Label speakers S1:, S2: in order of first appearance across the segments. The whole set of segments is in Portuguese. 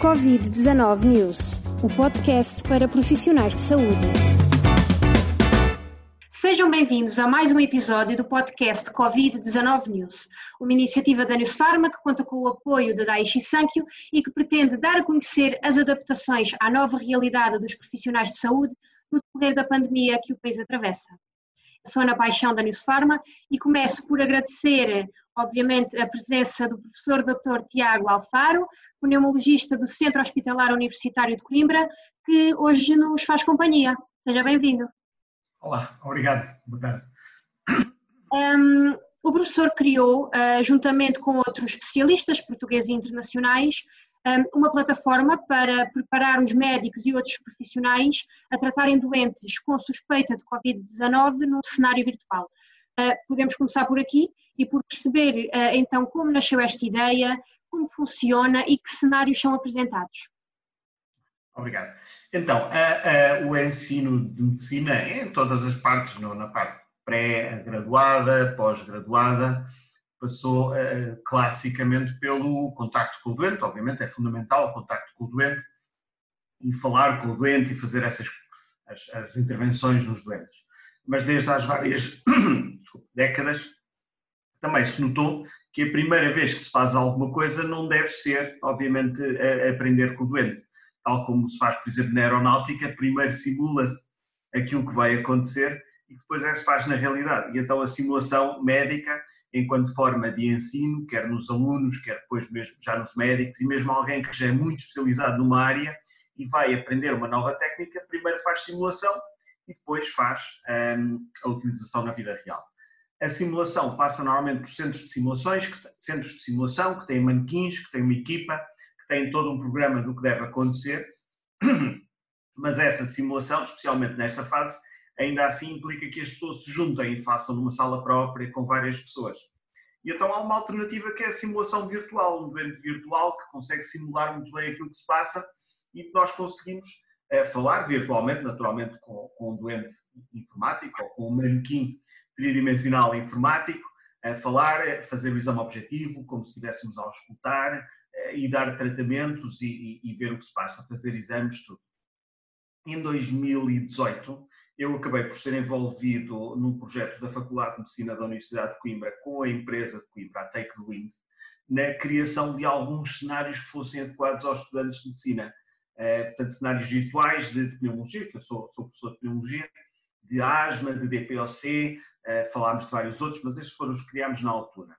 S1: Covid-19 News, o podcast para profissionais de saúde.
S2: Sejam bem-vindos a mais um episódio do podcast Covid-19 News, uma iniciativa da News Pharma que conta com o apoio da Daiichi Sankyo e que pretende dar a conhecer as adaptações à nova realidade dos profissionais de saúde no decorrer da pandemia que o país atravessa. Sou Ana Paixão da News Pharma e começo por agradecer obviamente, a presença do professor Dr. Tiago Alfaro, pneumologista do Centro Hospitalar Universitário de Coimbra, que hoje nos faz companhia. Seja bem-vindo.
S3: Olá, obrigado. Boa tarde.
S2: Um, o professor criou, uh, juntamente com outros especialistas portugueses e internacionais, um, uma plataforma para preparar os médicos e outros profissionais a tratarem doentes com suspeita de Covid-19 num cenário virtual. Uh, podemos começar por aqui e por perceber uh, então como nasceu esta ideia, como funciona e que cenários são apresentados.
S3: Obrigado. Então, uh, uh, o ensino de medicina é em todas as partes, não, na parte pré-graduada, pós-graduada, passou classicamente pelo contacto com o doente, obviamente é fundamental o contacto com o doente e falar com o doente e fazer essas as, as intervenções nos doentes. Mas desde as várias décadas também se notou que a primeira vez que se faz alguma coisa não deve ser, obviamente, aprender com o doente. Tal como se faz, por exemplo, na aeronáutica, primeiro simula-se aquilo que vai acontecer e depois é que se faz na realidade. E então a simulação médica, enquanto forma de ensino, quer nos alunos, quer depois mesmo já nos médicos e mesmo alguém que já é muito especializado numa área e vai aprender uma nova técnica, primeiro faz simulação e depois faz hum, a utilização na vida real. A simulação passa normalmente por centros de simulações, centros de simulação que têm manequins, que têm uma equipa, que têm todo um programa do que deve acontecer, mas essa simulação, especialmente nesta fase, ainda assim implica que as pessoas se juntem e façam numa sala própria com várias pessoas. E então há uma alternativa que é a simulação virtual, um doente virtual que consegue simular muito bem aquilo que se passa e nós conseguimos é, falar virtualmente, naturalmente com, com um doente informático ou com um manequim tridimensional informático, a falar, fazer o exame objetivo, como se estivéssemos a auscultar eh, e dar tratamentos e, e, e, ver o que se passa, fazer exames, tudo. Em 2018, eu acabei por ser envolvido num projeto da Faculdade de Medicina da Universidade de Coimbra com a empresa de Coimbra, a Take the Wind, na criação de alguns cenários que fossem adequados aos estudantes de medicina. Eh, portanto, cenários virtuais de pneumologia, que eu sou, sou professor de pneumologia, de asma, de DPOC, falámos de vários outros, mas estes foram os que criámos na altura.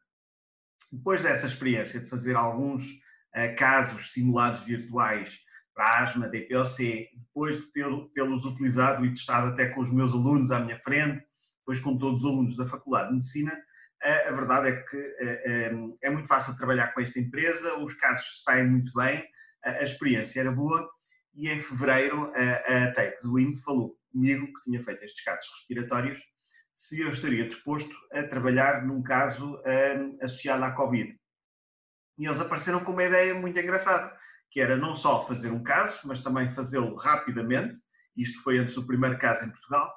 S3: Depois dessa experiência de fazer alguns uh, casos simulados virtuais para asma, DPOC, depois de tê-los utilizado e testado até com os meus alunos à minha frente, depois com todos os alunos da Faculdade de Medicina, uh, a verdade é que é muito fácil trabalhar com esta empresa, os casos saem muito bem, a experiência era boa e em fevereiro a Take do Wind falou comigo, que tinha feito estes casos respiratórios, se eu estaria disposto a trabalhar num caso um, associado à Covid. E eles apareceram com uma ideia muito engraçada, que era não só fazer um caso, mas também fazê-lo rapidamente, isto foi antes do primeiro caso em Portugal,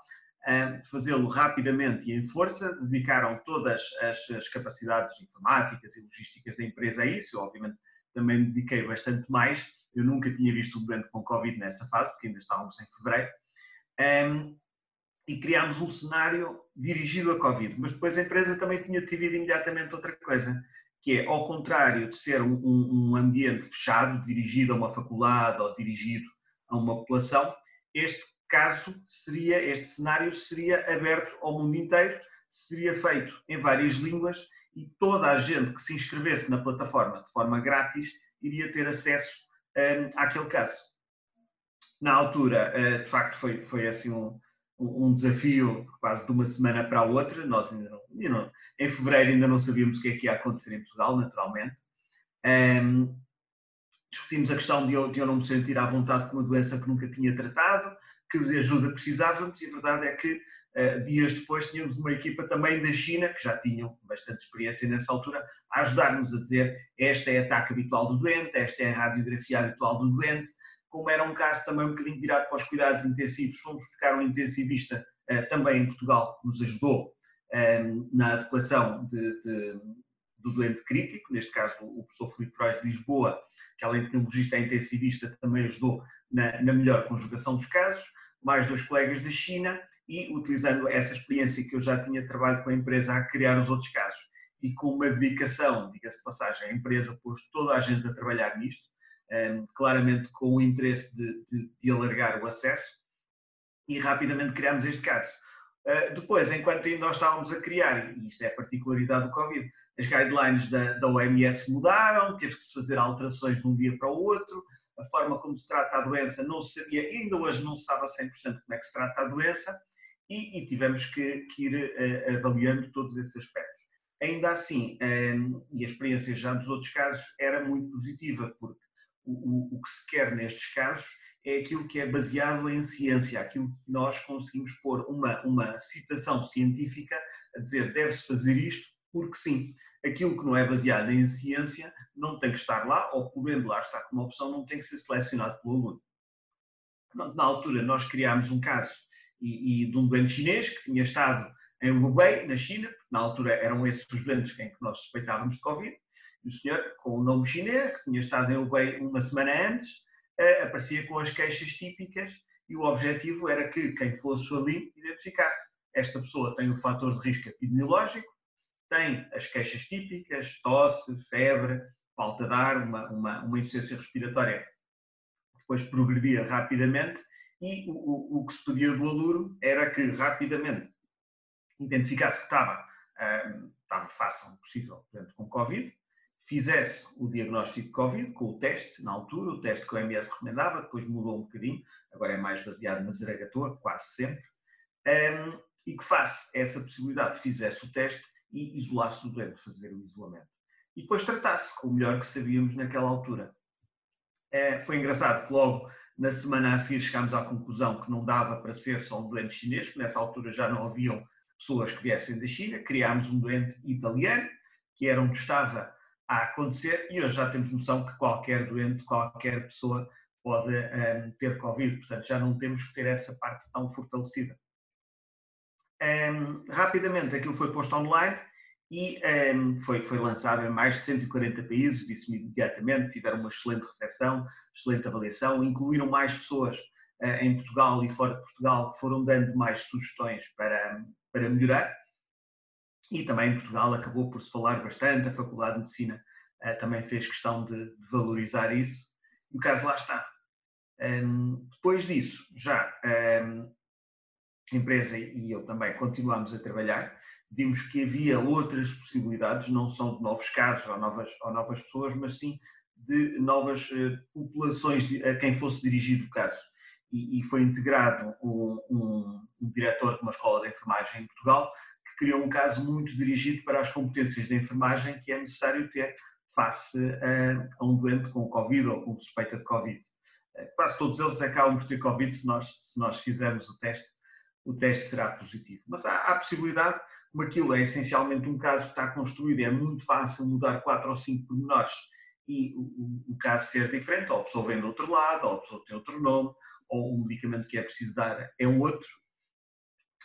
S3: um, fazê-lo rapidamente e em força, dedicaram todas as, as, capacidades informáticas e logísticas da empresa a isso, eu obviamente também dediquei bastante mais, eu nunca tinha visto um doente com Covid nessa fase, porque ainda estávamos em fevereiro, um, e criámos um cenário dirigido a Covid. Mas depois a empresa também tinha decidido imediatamente outra coisa, que é, ao contrário de ser um, um ambiente fechado, dirigido a uma faculdade ou dirigido a uma população, este caso seria, este cenário seria aberto ao mundo inteiro, seria feito em várias línguas e toda a gente que se inscrevesse na plataforma de forma grátis iria ter acesso um, àquele caso. Na altura, uh, de facto, foi, foi assim um, um desafio quase de uma semana para a outra. Nós ainda não, ainda não, em fevereiro ainda não sabíamos o que é que ia acontecer em Portugal, naturalmente. Um, discutimos a questão de eu, de eu não me sentir à vontade com uma doença que nunca tinha tratado, que de ajuda precisávamos, e a verdade é que uh, dias depois tínhamos uma equipa também da China, que já tinham bastante experiência nessa altura, a ajudar-nos a dizer esta é a ataque habitual do doente, esta é a radiografia habitual do doente, como era um caso também um bocadinho virado para os cuidados intensivos, fomos buscar um intensivista uh, também em Portugal, que nos ajudou uh, na adequação de, de, do doente crítico, neste caso o professor Filipe Freud de Lisboa, que além de pneumologista é intensivista, também ajudou na, na melhor conjugação dos casos, mais dois colegas da China e utilizando essa experiência que eu já tinha trabalho com a empresa a criar os outros casos. E com uma dedicação, diga-se passagem, a empresa pôs toda a gente a trabalhar nisto, claramente com o interesse de, de, de, alargar o acesso e rapidamente criámos este caso. Uh, depois, enquanto nós estávamos a criar, e isto é a particularidade do Covid, as guidelines da, da OMS mudaram, teve que se fazer alterações de um dia para o outro, a forma como se trata a doença não se sabia, ainda hoje não se sabe a 100% como é que se trata a doença, e, e tivemos que, que ir uh, avaliando todos esses aspectos. Ainda assim, um, ehm, e a experiência já dos outros casos era muito positiva, porque o, o, que se quer nestes casos é aquilo que é baseado em ciência, aquilo que nós conseguimos pôr uma, uma citação científica a dizer deve-se fazer isto porque sim. Aquilo que não é baseado em ciência não tem que estar lá, ou podendo lá estar como opção, não tem que ser selecionado pelo aluno. Na altura, nós criámos um caso e, e de um doente chinês que tinha estado em Hubei, na China, porque na altura eram esses os doentes em que nós suspeitávamos de Covid, e o senhor, com o nome chinês, que tinha estado em Hubei uma semana antes, eh, aparecia com as queixas típicas e o objetivo era que quem fosse ali identificasse. Esta pessoa tem o fator de risco epidemiológico, tem as queixas típicas, tosse, febre, falta de ar, uma, uma, uma insuficiência respiratória depois progredia rapidamente e o, o, o que se pedia do aluro era que rapidamente identificasse que estava, uh, estava fácil possível portanto, com Covid, fizesse o diagnóstico de Covid com o teste, na altura, o teste que o MS recomendava, depois mudou um bocadinho, agora é mais baseado na zaragatua, quase sempre, um, e que faça essa possibilidade, fizesse o teste e isolasse o doente, fazer o isolamento. E depois tratasse com o melhor que sabíamos naquela altura. É, foi engraçado que logo na semana a seguir chegámos à conclusão que não dava para ser só um doente chinês, porque nessa altura já não haviam pessoas que viessem da China, criámos um doente italiano, que era onde estava a acontecer, e hoje já temos noção que qualquer doente, qualquer pessoa pode um, ter Covid, portanto já não temos que ter essa parte tão fortalecida. Um, rapidamente aquilo foi posto online e um, foi, foi lançado em mais de 140 países, disse-me imediatamente, tiveram uma excelente recepção, excelente avaliação, incluíram mais pessoas uh, em Portugal e fora de Portugal que foram dando mais sugestões para, para melhorar. E também em Portugal acabou por se falar bastante, a Faculdade de Medicina uh, também fez questão de, de, valorizar isso, e o caso lá está. Um, depois disso, já um, a empresa e eu também continuamos a trabalhar, vimos que havia outras possibilidades, não são de novos casos ou novas, ou novas pessoas, mas sim de novas uh, populações a quem fosse dirigido o caso. E, e foi integrado um, um, um, diretor de uma escola de enfermagem em Portugal criou um caso muito dirigido para as competências de enfermagem que é necessário ter face a, a um doente com Covid ou com suspeita de Covid. Eh, quase todos eles acabam por ter Covid se nós, se nós fizermos o teste, o teste será positivo. Mas há, há possibilidade, como aquilo é essencialmente um caso que está construído, é muito fácil mudar quatro ou cinco pormenores e o, o, caso ser diferente, ou a pessoa vem do outro lado, ou a pessoa tem outro nome, ou o medicamento que é preciso dar é outro.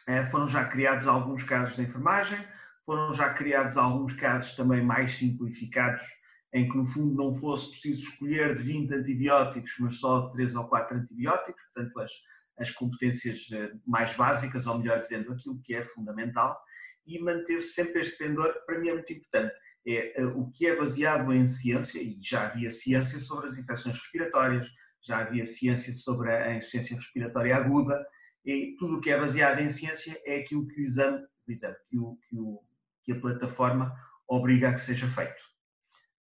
S3: Eh, foram já criados alguns casos de enfermagem, foram já criados alguns casos também mais simplificados, em que no fundo não fosse preciso escolher de 20 antibióticos, mas só 3 ou 4 antibióticos, portanto as, as competências eh, mais básicas, ou melhor dizendo, aquilo que é fundamental, e manter sempre este pendor, para mim é muito importante. É eh, o que é baseado em ciência, e já havia ciência sobre as infecções respiratórias, já havia ciência sobre a insuficiência respiratória aguda, e tudo o que é baseado em ciência é aquilo que o exame, exame que, o, que, o, que a plataforma obriga a que seja feito.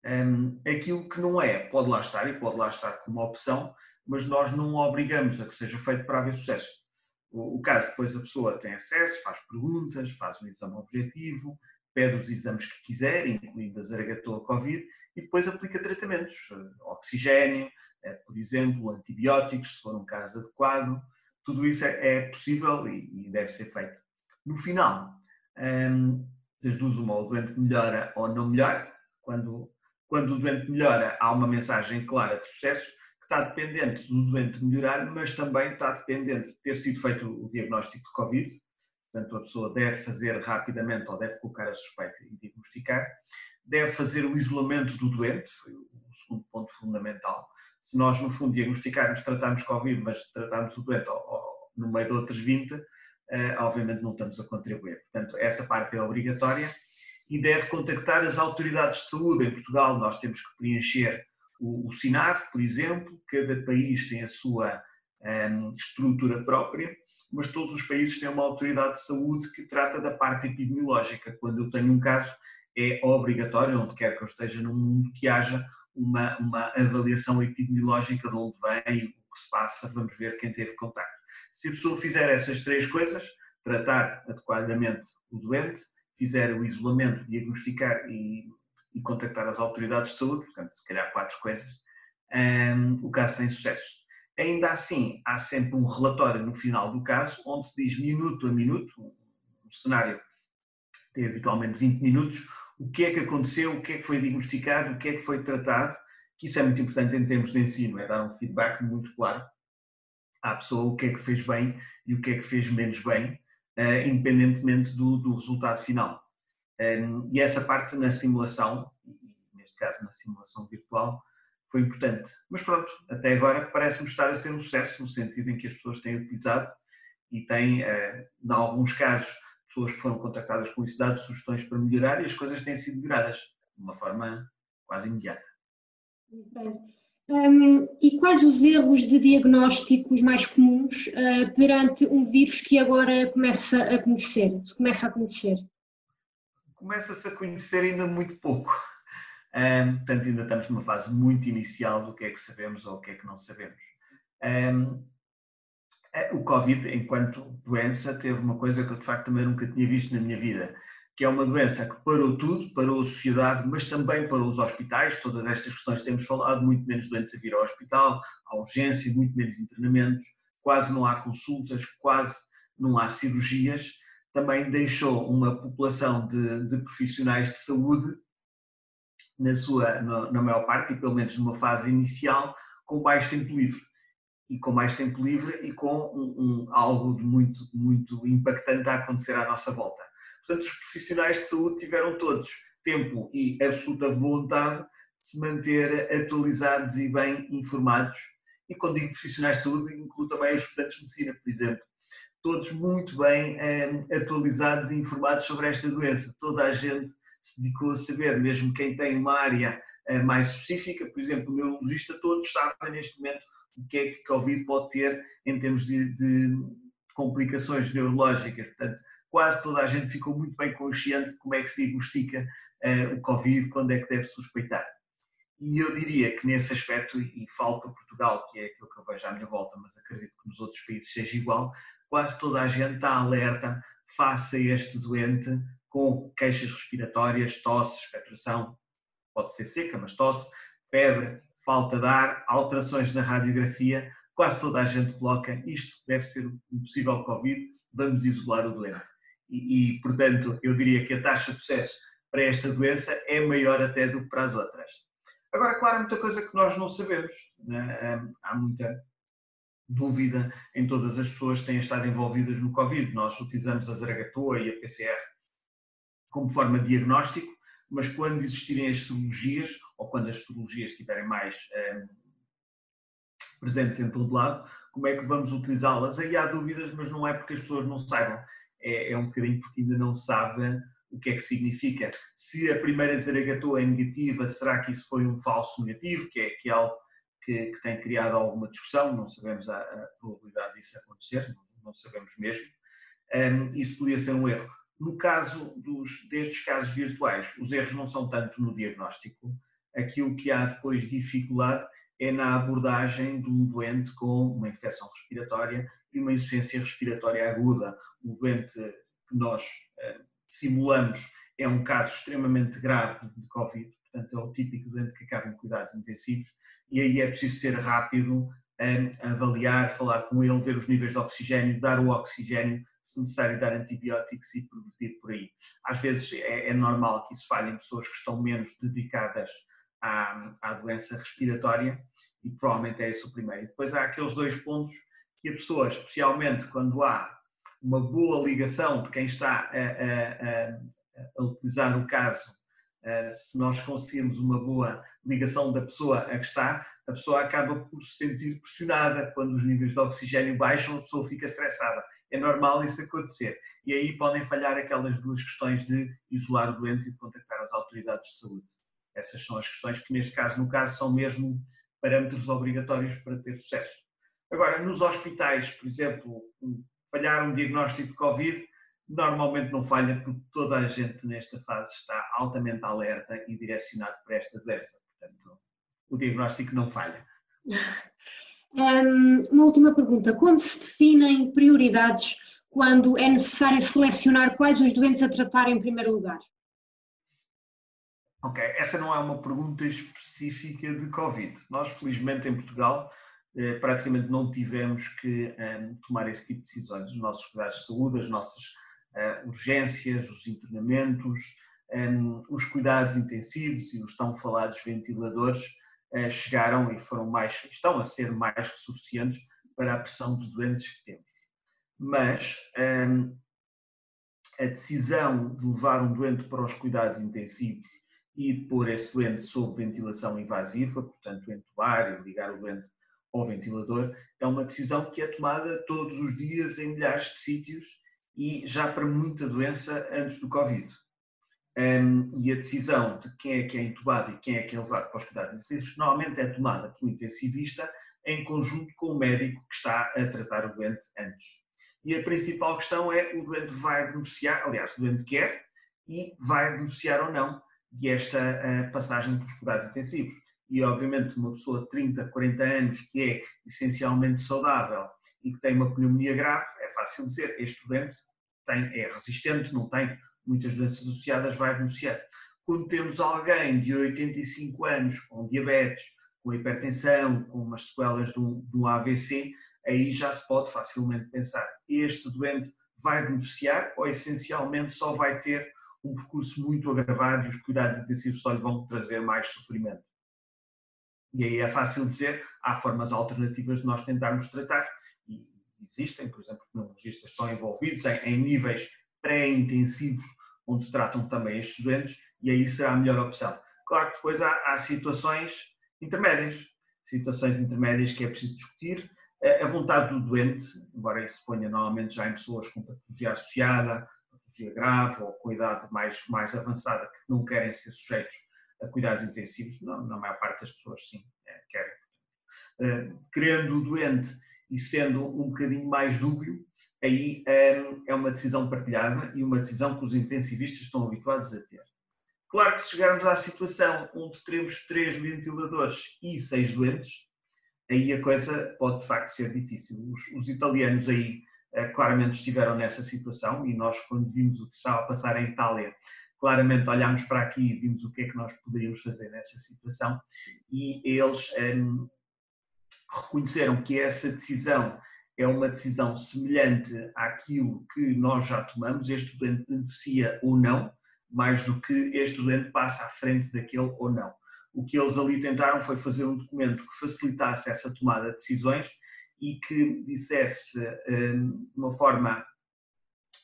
S3: Um, aquilo que não é, pode lá estar e pode lá estar como opção, mas nós não obrigamos a que seja feito para haver sucesso. O, o caso, depois a pessoa tem acesso, faz perguntas, faz um exame objetivo, pede os exames que quiser, incluindo a zaragatua Covid, e depois aplica tratamentos, oxigênio, é, por exemplo, antibióticos, se for um caso adequado, tudo isso é, é possível e, deve ser feito. No final, hum, das duas, uma, o doente melhora ou não melhora. Quando, quando o doente melhora, há uma mensagem clara de sucesso que está dependente do doente melhorar, mas também está dependente de ter sido feito o diagnóstico de Covid. Portanto, a pessoa deve fazer rapidamente ou deve colocar a suspeita e diagnosticar. deve fazer o isolamento do doente, foi o segundo ponto fundamental. Se nós, no fundo, diagnosticarmos, tratarmos Covid, mas tratarmos o doente no meio de outros 20, eh, obviamente não estamos a contribuir. Portanto, essa parte é obrigatória e deve contactar as autoridades de saúde. Em Portugal, nós temos que preencher o, o SINAV, por exemplo, cada país tem a sua um, ehm, estrutura própria, mas todos os países têm uma autoridade de saúde que trata da parte epidemiológica. Quando eu tenho um caso, é obrigatório, onde quer que eu esteja no mundo, que haja uma, uma avaliação epidemiológica de onde vem, o que se passa, vamos ver quem teve contato. Se a pessoa fizer essas três coisas, tratar adequadamente o doente, fizer o isolamento, diagnosticar e, e contactar as autoridades de saúde, portanto, se calhar quatro coisas, um, o caso tem sucesso. Ainda assim, há sempre um relatório no final do caso, onde se diz minuto a minuto, um cenário tem habitualmente 20 minutos, o que é que aconteceu, o que é que foi diagnosticado, o que é que foi tratado, que isso é muito importante em termos de ensino, é dar um feedback muito claro à pessoa o que é que fez bem e o que é que fez menos bem, uh, independentemente do, do, resultado final. Um, e essa parte na simulação, neste caso na simulação virtual, foi importante. Mas pronto, até agora parece-me estar a ser um sucesso, no sentido em que as pessoas têm utilizado e têm, uh, em alguns casos, pessoas que foram contactadas com isso, dado sugestões para melhorar e as coisas têm sido melhoradas de uma forma quase imediata.
S2: Bem. Um, e quais os erros de diagnósticos mais comuns uh, perante um vírus que agora começa a conhecer, se começa a conhecer?
S3: Começa-se a conhecer ainda muito pouco. Um, portanto, ainda estamos numa fase muito inicial do que é que sabemos ou o que é que não sabemos. Um, é, o Covid, enquanto doença, teve uma coisa que eu de facto também nunca tinha visto na minha vida, que é uma doença que parou tudo, parou a sociedade, mas também parou os hospitais. Todas estas questões temos falado, muito menos doentes a vir ao hospital, à urgência, muito menos internamentos, quase não há consultas, quase não há cirurgias. Também deixou uma população de, de profissionais de saúde, na, sua, na, na maior parte, e pelo menos numa fase inicial, com baixo tempo livre e com mais tempo livre e com um, um, algo de muito, muito impactante a acontecer à nossa volta. Portanto, os profissionais de saúde tiveram todos tempo e absoluta vontade de se manter atualizados e bem informados. E quando digo profissionais de saúde, incluo também os estudantes de medicina, por exemplo. Todos muito bem eh, atualizados e informados sobre esta doença. Toda a gente se dedicou a saber, mesmo quem tem uma área eh, mais específica, por exemplo, o neurologista, todos sabem neste momento o que é que Covid pode ter em termos de, de complicações neurológicas. Portanto, quase toda a gente ficou muito bem consciente de como é que se diagnostica uh, o Covid, quando é que deve suspeitar. E eu diria que nesse aspecto, e falo para Portugal, que é aquilo que eu vejo à minha volta, mas acredito que nos outros países seja igual, quase toda a gente está alerta face a este doente com queixas respiratórias, tosse, expectoração, pode ser seca, mas tosse, febre, falta de ar, alterações na radiografia, quase toda a gente coloca isto deve ser um possível Covid, vamos isolar o doente. E, e, portanto, eu diria que a taxa de sucesso para esta doença é maior até do que para as outras. Agora, claro, há muita coisa que nós não sabemos. Né? Há muita dúvida em todas as pessoas que têm estado envolvidas no Covid. Nós utilizamos a Zaragatoa e a PCR como forma de diagnóstico, mas quando existirem as serologias, ou quando as serologias estiverem mais um, presentes em todo lado, como é que vamos utilizá-las? Aí há dúvidas, mas não é porque as pessoas não saibam, é, é um bocadinho porque ainda não sabem o que é que significa. Se a primeira zaragatua é negativa, será que isso foi um falso negativo, que é, que é algo que, que, tem criado alguma discussão, não sabemos a, a probabilidade disso acontecer, não, não sabemos mesmo. Um, isso podia ser um erro. No caso dos, destes casos virtuais, os erros não são tanto no diagnóstico, aquilo que há depois dificuldade é na abordagem de um doente com uma infecção respiratória e uma insuficiência respiratória aguda. O doente que nós eh, simulamos é um caso extremamente grave de Covid, portanto é o típico doente que acaba em cuidados intensivos e aí é preciso ser rápido, eh, avaliar, falar com ele, ver os níveis de oxigênio, dar o oxigênio se necessário dar antibióticos e progredir por aí. Às vezes é, é, normal que isso falhe em pessoas que estão menos dedicadas à, à doença respiratória e provavelmente é esse o primeiro. Depois há aqueles dois pontos que a pessoa, especialmente quando há uma boa ligação de quem está a, a, a, utilizar o caso se nós conseguirmos uma boa ligação da pessoa a que está, a pessoa acaba por se sentir pressionada. Quando os níveis de oxigênio baixam, a pessoa fica estressada. É normal isso acontecer. E aí podem falhar aquelas duas questões de isolar o doente e de contactar as autoridades de saúde. Essas são as questões que, neste caso, no caso, são mesmo parâmetros obrigatórios para ter sucesso. Agora, nos hospitais, por exemplo, falhar um diagnóstico de Covid, normalmente não falha porque toda a gente nesta fase está altamente alerta e direcionado para esta doença. Portanto, o diagnóstico não falha.
S2: uma última pergunta: como se definem prioridades quando é necessário selecionar quais os doentes a tratar em primeiro lugar?
S3: Ok, essa não é uma pergunta específica de Covid. Nós, felizmente, em Portugal, eh, praticamente não tivemos que um, tomar esse tipo de decisões. Os nossos cuidados de saúde, as nossas uh, urgências, os internamentos, um, os cuidados intensivos e os tão falados ventiladores uh, chegaram e foram mais, estão a ser mais que suficientes para a pressão de doentes que temos. Mas um, a decisão de levar um doente para os cuidados intensivos e pôr esse doente sob ventilação invasiva, portanto entubar e ligar o doente ao ventilador, é uma decisão que é tomada todos os dias em milhares de sítios e já para muita doença antes do Covid. Um, e a decisão de quem é que é entubado e quem é que é levado para os cuidados intensivos normalmente é tomada pelo intensivista em conjunto com o médico que está a tratar o doente antes. E a principal questão é o doente vai beneficiar, aliás, o doente quer e vai beneficiar ou não de esta passagem pelos cuidados intensivos. E, obviamente, uma pessoa de 30, 40 anos que é essencialmente saudável e que tem uma pneumonia grave, é fácil dizer, este doente tem, é resistente, não tem muitas doenças associadas, vai beneficiar. Quando temos alguém de 85 anos com diabetes, com hipertensão, com umas sequelas do, do AVC, aí já se pode facilmente pensar, este doente vai beneficiar ou essencialmente só vai ter um percurso muito agravado e os cuidados intensivos só lhe vão trazer mais sofrimento. E aí é fácil dizer, há formas alternativas de nós tentarmos tratar, e existem, por exemplo, pneumologistas estão envolvidos em, em níveis pré-intensivos, onde tratam também estes doentes, e aí será a melhor opção. Claro que depois há, há situações intermédias, situações intermédias que é preciso discutir, a vontade do doente, embora isso se ponha normalmente já em pessoas com patologia associada, patologia grave ou com idade mais, mais avançada que não querem ser sujeitos a cuidados intensivos, não, na maior parte das pessoas sim, é, querem. Uh, querendo o doente e sendo um bocadinho mais dúbio, aí um, é uma decisão partilhada e uma decisão que os intensivistas estão habituados a ter. Claro que se chegarmos à situação onde teremos três ventiladores e seis doentes, aí a coisa pode de facto ser difícil. Os, os italianos aí claramente estiveram nessa situação e nós quando vimos o que estava a passar em Itália claramente olhámos para aqui e vimos o que é que nós poderíamos fazer nessa situação e eles um, reconheceram que essa decisão é uma decisão semelhante àquilo que nós já tomamos, este estudante beneficia ou não, mais do que este estudante passa à frente daquele ou não. O que eles ali tentaram foi fazer um documento que facilitasse essa tomada de decisões e que dissesse hum, de uma forma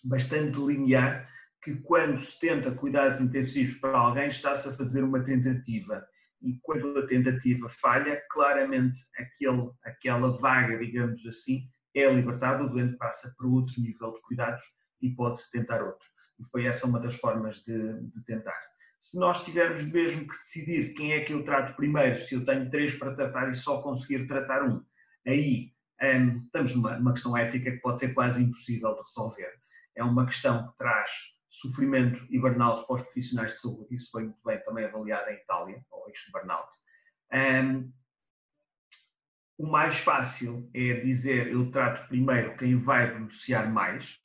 S3: bastante linear que quando se tenta cuidados intensivos para alguém, está-se a fazer uma tentativa. E quando a tentativa falha, claramente aquele, aquela vaga, digamos assim, é libertada, o doente passa para outro nível de cuidados e pode-se tentar outro. E foi essa uma das formas de, de tentar. Se nós tivermos mesmo que decidir quem é que eu trato primeiro, se eu tenho três para tratar e só conseguir tratar um, aí um, estamos numa, numa questão ética que pode ser quase impossível de resolver. É uma questão que traz sofrimento e burnout para os profissionais de saúde. Isso foi muito bem também avaliado em Itália, ou este burnout. Um, o mais fácil é dizer eu trato primeiro quem vai beneficiar mais,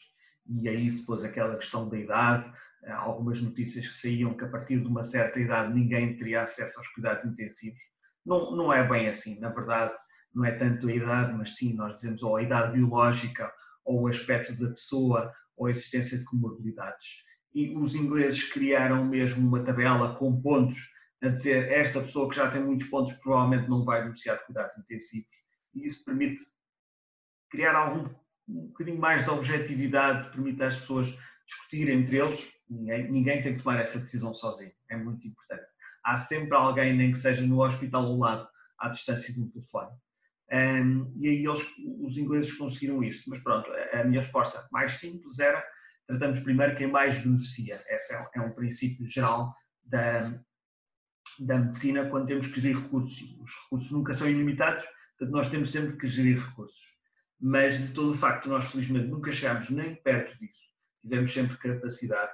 S3: e aí se pôs aquela questão da idade, algumas notícias que saíam que a partir de uma certa idade ninguém teria acesso aos cuidados intensivos. Não, não é bem assim, na verdade, não é tanto a idade, mas sim nós dizemos ou a idade biológica, ou o aspecto da pessoa, ou a existência de comorbilidades. E os ingleses criaram mesmo uma tabela com pontos a dizer esta pessoa que já tem muitos pontos provavelmente não vai beneficiar de cuidados intensivos. E isso permite criar algum um bocadinho mais de objetividade, permite às pessoas discutir entre eles, ninguém, ninguém tem que tomar essa decisão sozinho, é muito importante. Há sempre alguém, nem que seja no hospital ao lado, à distância de um telefone. Um, e aí eles, os ingleses conseguiram isso. Mas pronto, a minha resposta mais simples era tratamos primeiro quem mais beneficia. Esse é, é um princípio geral da, da medicina quando temos que gerir recursos. Os recursos nunca são ilimitados, portanto nós temos sempre que gerir recursos. Mas de todo o facto, nós felizmente nunca chegámos nem perto disso. Tivemos sempre capacidade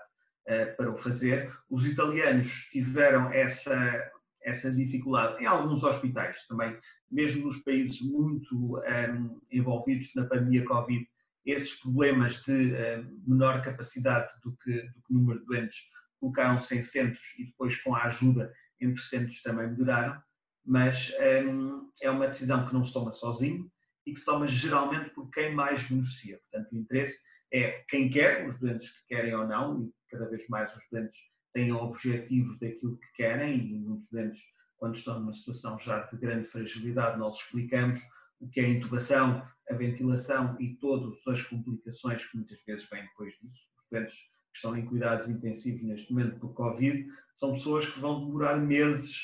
S3: uh, para o fazer. Os italianos tiveram essa essa dificuldade em alguns hospitais também, mesmo nos países muito um, envolvidos na pandemia Covid, esses problemas de um, menor capacidade do que, do que número de doentes colocaram-se em centros e depois com a ajuda entre centros também melhoraram, mas um, é uma decisão que não se toma sozinho e que se toma geralmente por quem mais beneficia. Portanto, o interesse é quem quer, os doentes que querem ou não, e cada vez mais os doentes tenham objetivos daquilo que querem e muitos deles, quando estão numa situação já de grande fragilidade, nós explicamos o que é a intubação, a ventilação e todas as complicações que muitas vezes vêm depois disso. Os doentes que estão em cuidados intensivos neste momento por Covid são pessoas que vão demorar meses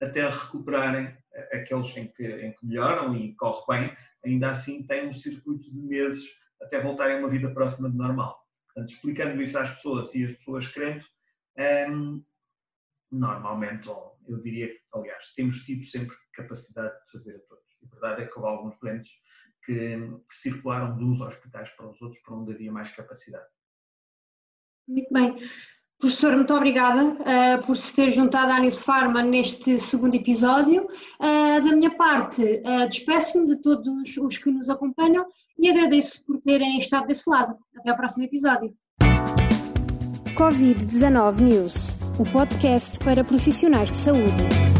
S3: até recuperarem aqueles em que, em que melhoram e corre bem, ainda assim têm um circuito de meses até voltarem a uma vida próxima de normal. Portanto, explicando isso às pessoas e as pessoas querendo, um, normalmente, eu diria aliás, temos tido sempre capacidade de fazer a todos. A verdade é que houve alguns doentes que, que circularam de uns hospitais para os outros para onde havia mais capacidade.
S2: Muito bem. Professor, muito obrigada uh, por se ter juntado à Anis Pharma neste segundo episódio. Uh, da minha parte, uh, despeço-me de todos os que nos acompanham e agradeço por terem estado desse lado. Até ao próximo episódio.
S1: Covid-19 News, o podcast para profissionais de saúde.